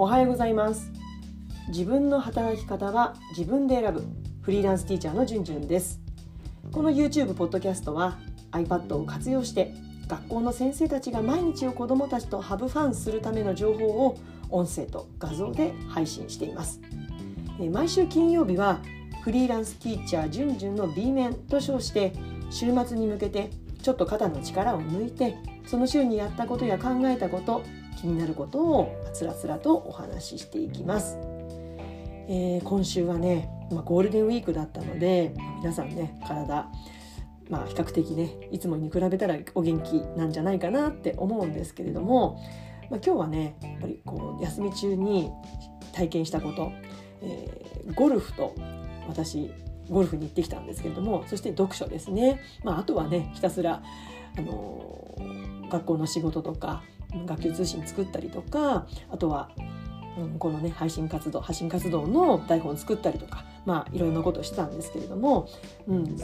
おはようございます。自分の働き方は自分で選ぶ。フリーランスティーチャーのじゅんじゅんです。この YouTube ポッドキャストは iPad を活用して学校の先生たちが毎日を子どもたちとハブファンするための情報を音声と画像で配信しています。毎週金曜日はフリーランスティーチャーじゅんじゅんの B 面と称して週末に向けてちょっと肩の力を抜いてその週にやったことや考えたこと気になることをつらつらとお話ししていきます、えー、今週はね、まあ、ゴールデンウィークだったので皆さんね体まあ比較的ねいつもに比べたらお元気なんじゃないかなって思うんですけれども、まあ、今日はねやっぱりこう休み中に体験したこと、えー、ゴルフと私ゴルフに行ってきたんですけれどもそして読書ですね、まあ、あとはねひたすら、あのー、学校の仕事とか学級通信作ったりとかあとは、うん、このね配信活動発信活動の台本作ったりとかまあいろいろなことをしてたんですけれども、うん、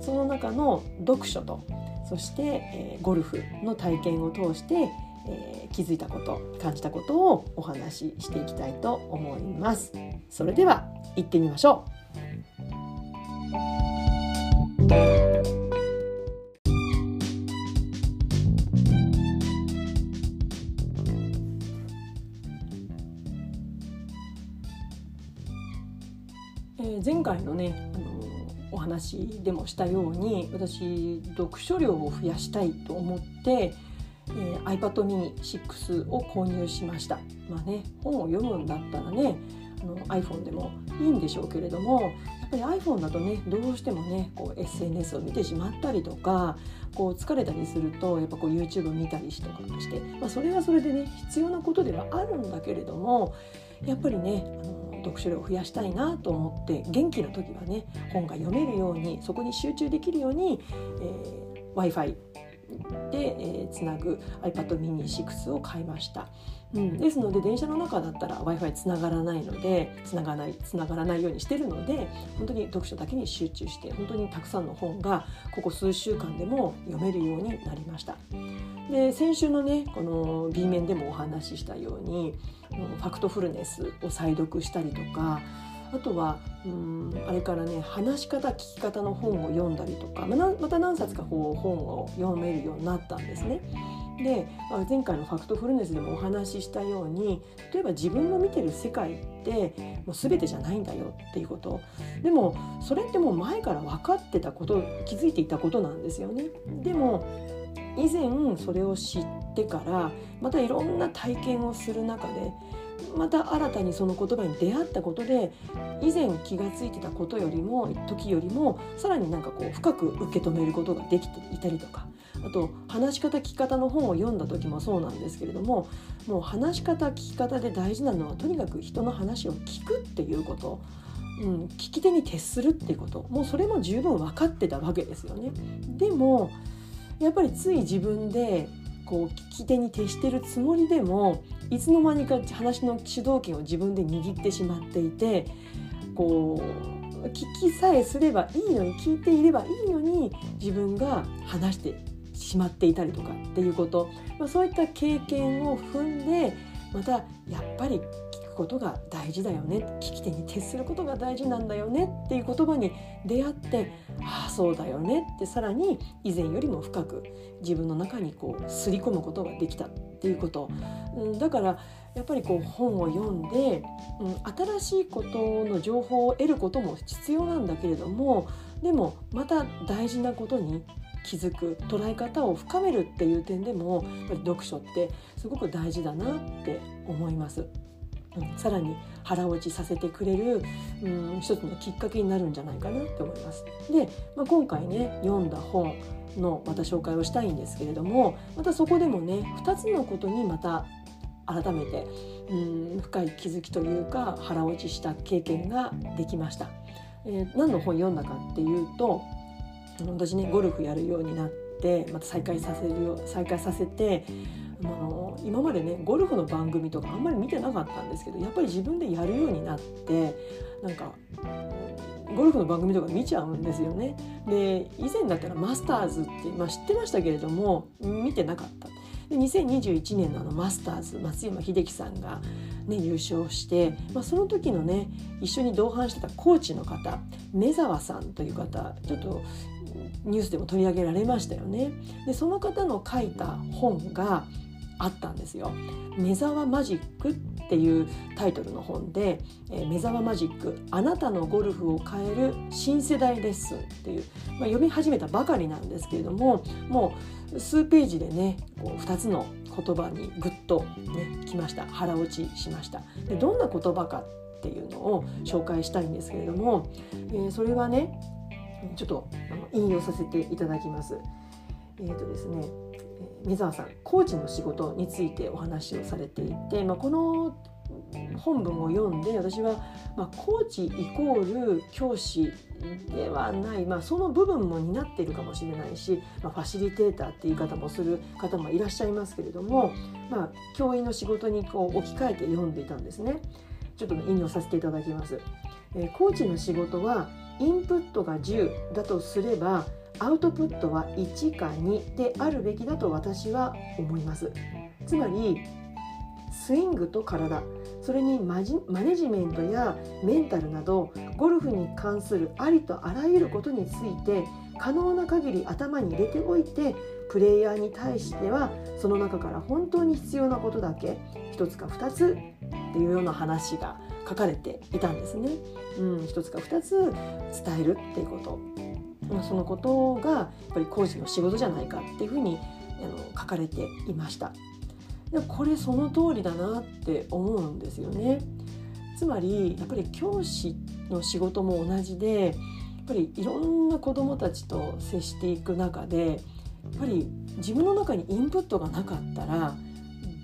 その中の読書とそして、えー、ゴルフの体験を通して、えー、気づいたこと感じたことをお話ししていきたいと思います。それでは行ってみましょう。前回のねあのお話でもしたように私読書量を増やしたいと思って、えー、iPad mini 6を購入しました。まあね本を読むんだったらねあの iPhone でもいいんでしょうけれどもやっぱり iPhone だとねどうしてもねこう SNS を見てしまったりとかこう疲れたりするとやっぱこう YouTube 見たりしとかして、まあ、それはそれでね必要なことではあるんだけれどもやっぱりねあの読書量を増やしたいなと思って元気な時はね本が読めるようにそこに集中できるように、えー、w i f i で、えー、つなぐ iPad mini 6を買いました。うん、ですので電車の中だったら w i f i つながらないのでつながないつながらないようにしてるので本当に読書だけに集中して本当にたくさんの本がここ数週間でも読めるようになりました。で先週のねこの B 面でもお話ししたようにファクトフルネスを再読したりとかあとはうんあれからね話し方聞き方の本を読んだりとかまた何冊かこう本を読めるようになったんですね。で、前回のファクトフルネスでもお話ししたように例えば自分の見てる世界ってもう全てじゃないんだよっていうことでもそれってもう前から分かってたこと気づいていたことなんですよね。でも以前それを知ってからまたいろんな体験をする中でまた新たにその言葉に出会ったことで以前気が付いてたことよりも時よりもさらになんかこう深く受け止めることができていたりとかあと話し方聞き方の本を読んだ時もそうなんですけれどももう話し方聞き方で大事なのはとにかく人の話を聞くっていうこと。うん、聞き手に徹するっていうこともうそれも十分分かってたわけですよね。でもやっぱりつい自分でこう聞き手に徹してるつもりでもいつの間にか話の主導権を自分で握ってしまっていてこう聞きさえすればいいのに聞いていればいいのに自分が話してしまっていたりとかっていうこと、まあ、そういった経験を踏んでまたやっぱりことが大事だよね。聞き手に徹することが大事なんだよね。っていう言葉に出会ってああそうだよね。ってさらに以前よりも深く自分の中にこう刷り込むことができたっていうこと、うん、だからやっぱりこう本を読んで、うん、新しいことの情報を得ることも必要なんだけれどもでもまた大事なことに気づく捉え方を深めるっていう点でもやっぱり読書ってすごく大事だなって思います。さらに腹落ちさせてくれる、うん、一つのきっかけになるんじゃないかなって思います。で、まあ、今回ね読んだ本のまた紹介をしたいんですけれどもまたそこでもね2つのことにまた改めて、うん、深い気づきというか腹落ちした経験ができました。えー、何の本読んだかっていうと私ねゴルフやるようになってまた再開させるよ再開させてあの今までねゴルフの番組とかあんまり見てなかったんですけどやっぱり自分でやるようになってなんかゴルフの番組とか見ちゃうんですよね。で以前だったらマスターズって、まあ、知ってましたけれども見てなかった。で2021年のあのマスターズ松山英樹さんがね、優勝して、まあ、その時のね一緒に同伴してたコーチの方目沢さんという方ちょっとニュースでも取り上げられましたよね。でその方の書いた本があったんですよ。目沢マジックっていうタイトルの本で「えー、目沢マジックあなたのゴルフを変える新世代レッスン」っていう、まあ、読み始めたばかりなんですけれどももう数ページでねこう2つの言葉にぐっとねきました腹落ちしました。でどんな言葉かっていうのを紹介したいんですけれども、えー、それはねちょっと引用させていただきます。えーとですね、水沢さんコーチの仕事についてお話をされていて、まあ、この本文を読んで私は、まあ、コーチイコール教師ではない、まあ、その部分も担っているかもしれないし、まあ、ファシリテーターって言い方もする方もいらっしゃいますけれども、まあ、教員の仕事にこう置き換えて読んでいたんですね。ちょっと引用させていただきます。えー、コーチの仕事はインプットが10だとすればアウトプットは1か2であるべきだと私は思います。つまりスイングと体。それにマネジメントやメンタルなどゴルフに関するありとあらゆることについて可能な限り頭に入れておいてプレイヤーに対してはその中から本当に必要なことだけ1つか2つっていうような話が書かれていたんですね。うん、1つか2つ伝えるっていうこと。そのことがやっぱり工事の仕事じゃないかっていうふうにあの書かれていました。でこれその通りだなって思うんですよね。つまりやっぱり教師の仕事も同じでやっぱりいろんな子どもたちと接していく中でやっぱり自分の中にインプットがなかったら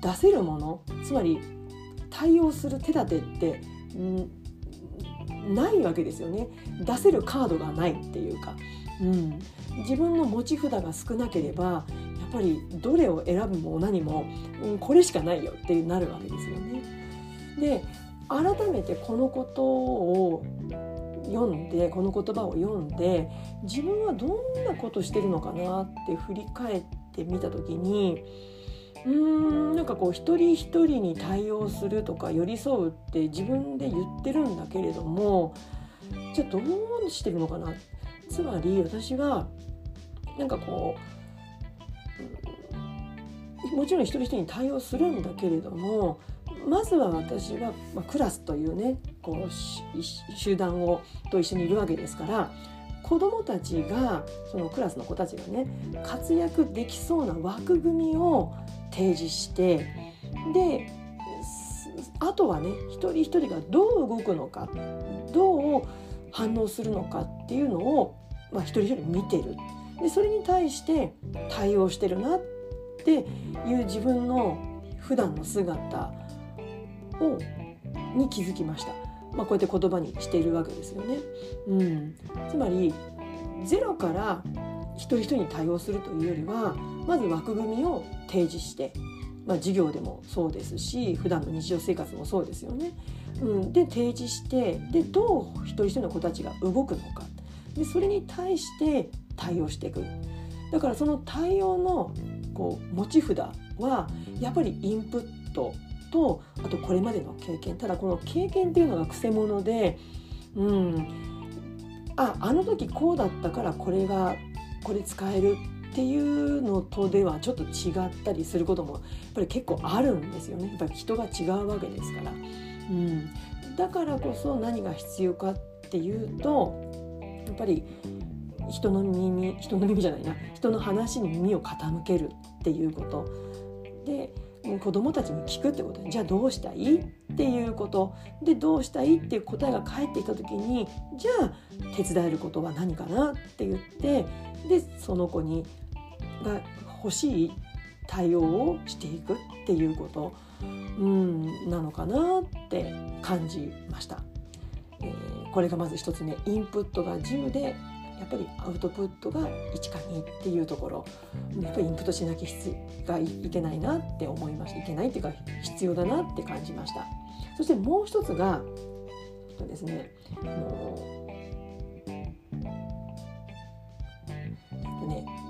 出せるものつまり対応する手立てってないわけですよね。出せるカードがないっていうか、うん、自分の持ち札が少なければやっぱりどれを選ぶも何も、うん、これしかないよってなるわけですよね。で改めてこのことを読んでこの言葉を読んで自分はどんなことしてるのかなって振り返ってみた時にうんなんかこう一人一人に対応するとか寄り添うって自分で言ってるんだけれどもじゃあどうしてるのかな？つまり私はなんかこうもちろん一人一人に対応するんだけれどもまずは私は、まあ、クラスというねこう集団をと一緒にいるわけですから子どもたちがそのクラスの子たちがね活躍できそうな枠組みを提示してであとはね一人一人がどう動くのかどう反応するのかっていうのを、まあ、一人一人見てるでそれに対して対応してるなっていう自分の普段の姿をに気づきました。まあ、こうやって言葉にしているわけですよね。うん、つまりゼロから一人一人に対応するというよりはまず枠組みを提示して、まあ、授業でもそうですし普段の日常生活もそうですよね。うん、で提示してでどう一人一人の子たちが動くのかでそれに対して対応していく。だからその対応のこう持ち札はやっぱりインプットとあとこれまでの経験ただこの経験っていうのがくせ者でうんああの時こうだったからこれがこれ使えるっていうのとではちょっと違ったりすることもやっぱり結構あるんですよね。やっぱり人が違うわけですから、うん、だからこそ何が必要かっていうとやっぱり人の耳人の耳じゃないな。人の話に耳を傾けるっていうこと。で子どもたちに聞くってこと。じゃあどうしたいっていうこと。でどうしたいっていう答えが返ってきた時にじゃあ手伝えることは何かなって言ってでその子にが欲しい対応をしていくっていうことうんなのかなって感じました。えー、これがまず一つ目。インプットが10でやっぱりアウトプットが1か2っていうところ。やっぱりインプットしなきゃがいけないなって思いました。いけないっていうか必要だなって感じました。そしてもう一つがとですねあの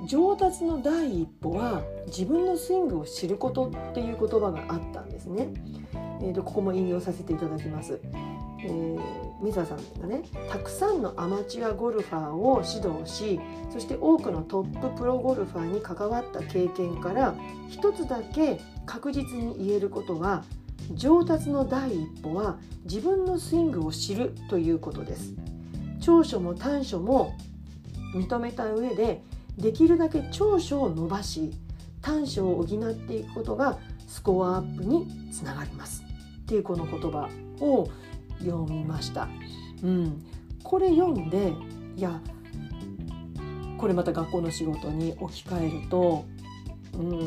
上達の第一歩は自分のスイングを知ることっていう言葉があったんですね。えー、とここも引用させていただきます。えー、水田さんがねたくさんのアマチュアゴルファーを指導しそして多くのトッププロゴルファーに関わった経験から一つだけ確実に言えることは上達の第一歩は自分のスイングを知るということです長所も短所も認めた上でできるだけ長所を伸ばし短所を補っていくことがスコアアップにつながります。っていうこの言葉を読みました。うん、これ読んでいやこれまた学校の仕事に置き換えるとうんやっ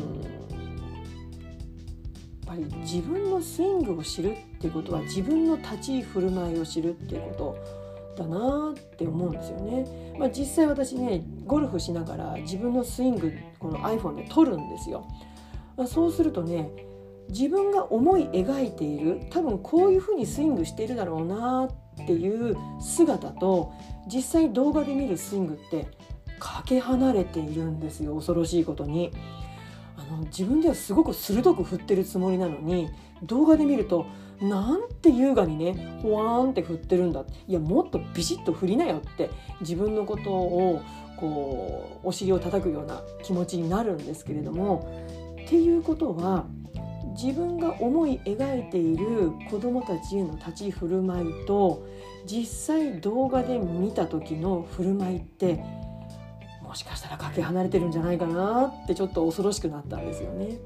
ぱり自分のスイングを知るっていうことは自分の立ち居振る舞いを知るっていうこと。だなって思うんですよね。まあ、実際私ねゴルフしながら自分のスイングこの iPhone で撮るんですよ。まあ、そうするとね自分が思い描いている多分こういうふうにスイングしているだろうなっていう姿と実際動画で見るスイングってかけ離れているんですよ恐ろしいことに。の自分ではすごく鋭く振ってるつもりなのに動画で見るとなんて優雅にねほわーんって振ってるんだ。いやもっとビシッと振りなよって自分のことをこうお尻を叩くような気持ちになるんですけれどもっていうことは自分が思い描いている子どもたちへの立ち振る舞いと実際動画で見た時の振る舞いってもしかしたらかけ離れてるんじゃないかなってちょっと恐ろしくなったんですよね。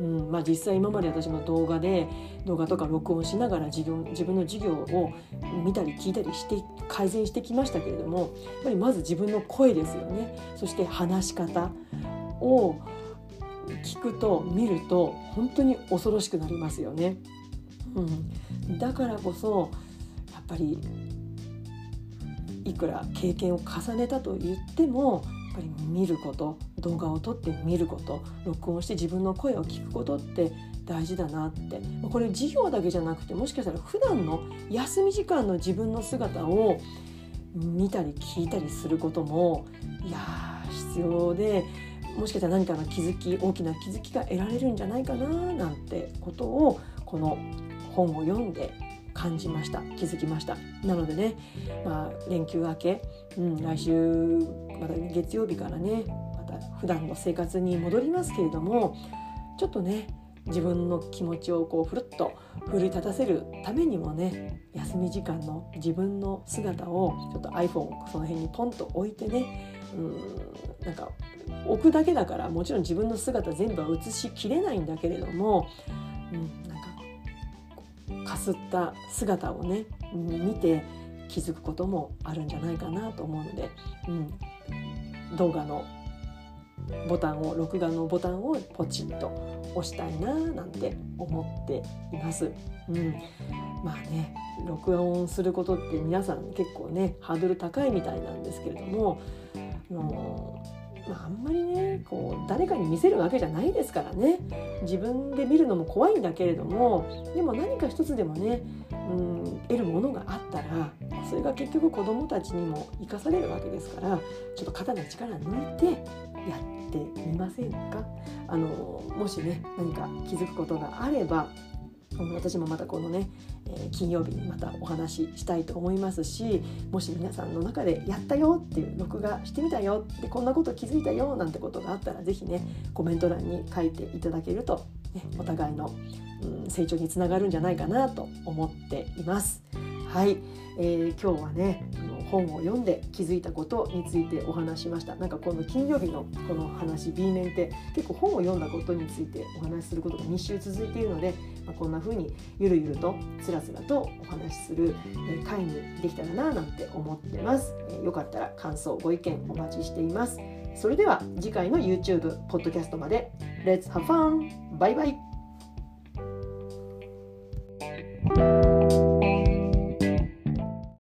うんまあ、実際今まで私も動画で動画とか録音しながら自分自分の授業を見たり聞いたりして改善してきましたけれどもやっぱりまず自分の声ですよねそして話し方を聞くと見ると本当に恐ろしくなりますよね。うん、だからこそやっぱりいくら経験を重ねたと言ってもぱり見ること動画を撮って見ること録音して自分の声を聞くことって大事だなって。これ授業だけじゃなくてもしかしたら普段の休み時間の自分の姿を見たり聞いたりすることもいや必要でもしかしたら何かの気づき大きな気づきが得られるんじゃないかななんてことをこの本を読んで感じました。気づきました。なのでね、まあ、連休明け、うん、来週また月曜日からねまた普段の生活に戻りますけれどもちょっとね自分の気持ちをこうふるっと奮い立たせるためにもね休み時間の自分の姿をちょっと iPhone その辺にポンと置いてねうんなんか置くだけだからもちろん自分の姿全部は映しきれないんだけれども、うん、なんかかすった姿をね見て気づくこともあるんじゃないかなと思うので、うん、動画のボタンを録画のボタンをポチッと押したいななんて思っています。うん、まあね録音することって皆さん結構ねハードル高いみたいなんですけれどものまあ、あんまりねこう誰かに見せるわけじゃないですからね。自分で見るのも怖いんだけれどもでも何か一つでもね、うん、得るものがあったらそれが結局子どもたちにも生かされるわけですからちょっと肩の力抜いてやってみませんか？あのもしね何か気づくことがあれば私もまたこのね、えー、金曜日にまたお話ししたいと思いますしもし皆さんの中でやったよっていう録画してみたよでこんなこと気づいたよなんてことがあったら是非ねコメント欄に書いていただけると、ね、お互いの、うん、成長につながるんじゃないかなと思っています。はい、えー、今日はねあの本を読んで気づいたことについてお話しましたなんかこの金曜日のこの話 B 面って結構本を読んだことについてお話しすることが2週続いているので、こんな風にゆるゆるとつらつらとお話しする回にできたらななんて思ってます、よかったら感想ご意見お待ちしています。それでは次回の YouTube、ポッドキャストまで。Let's have fun! バイバイ。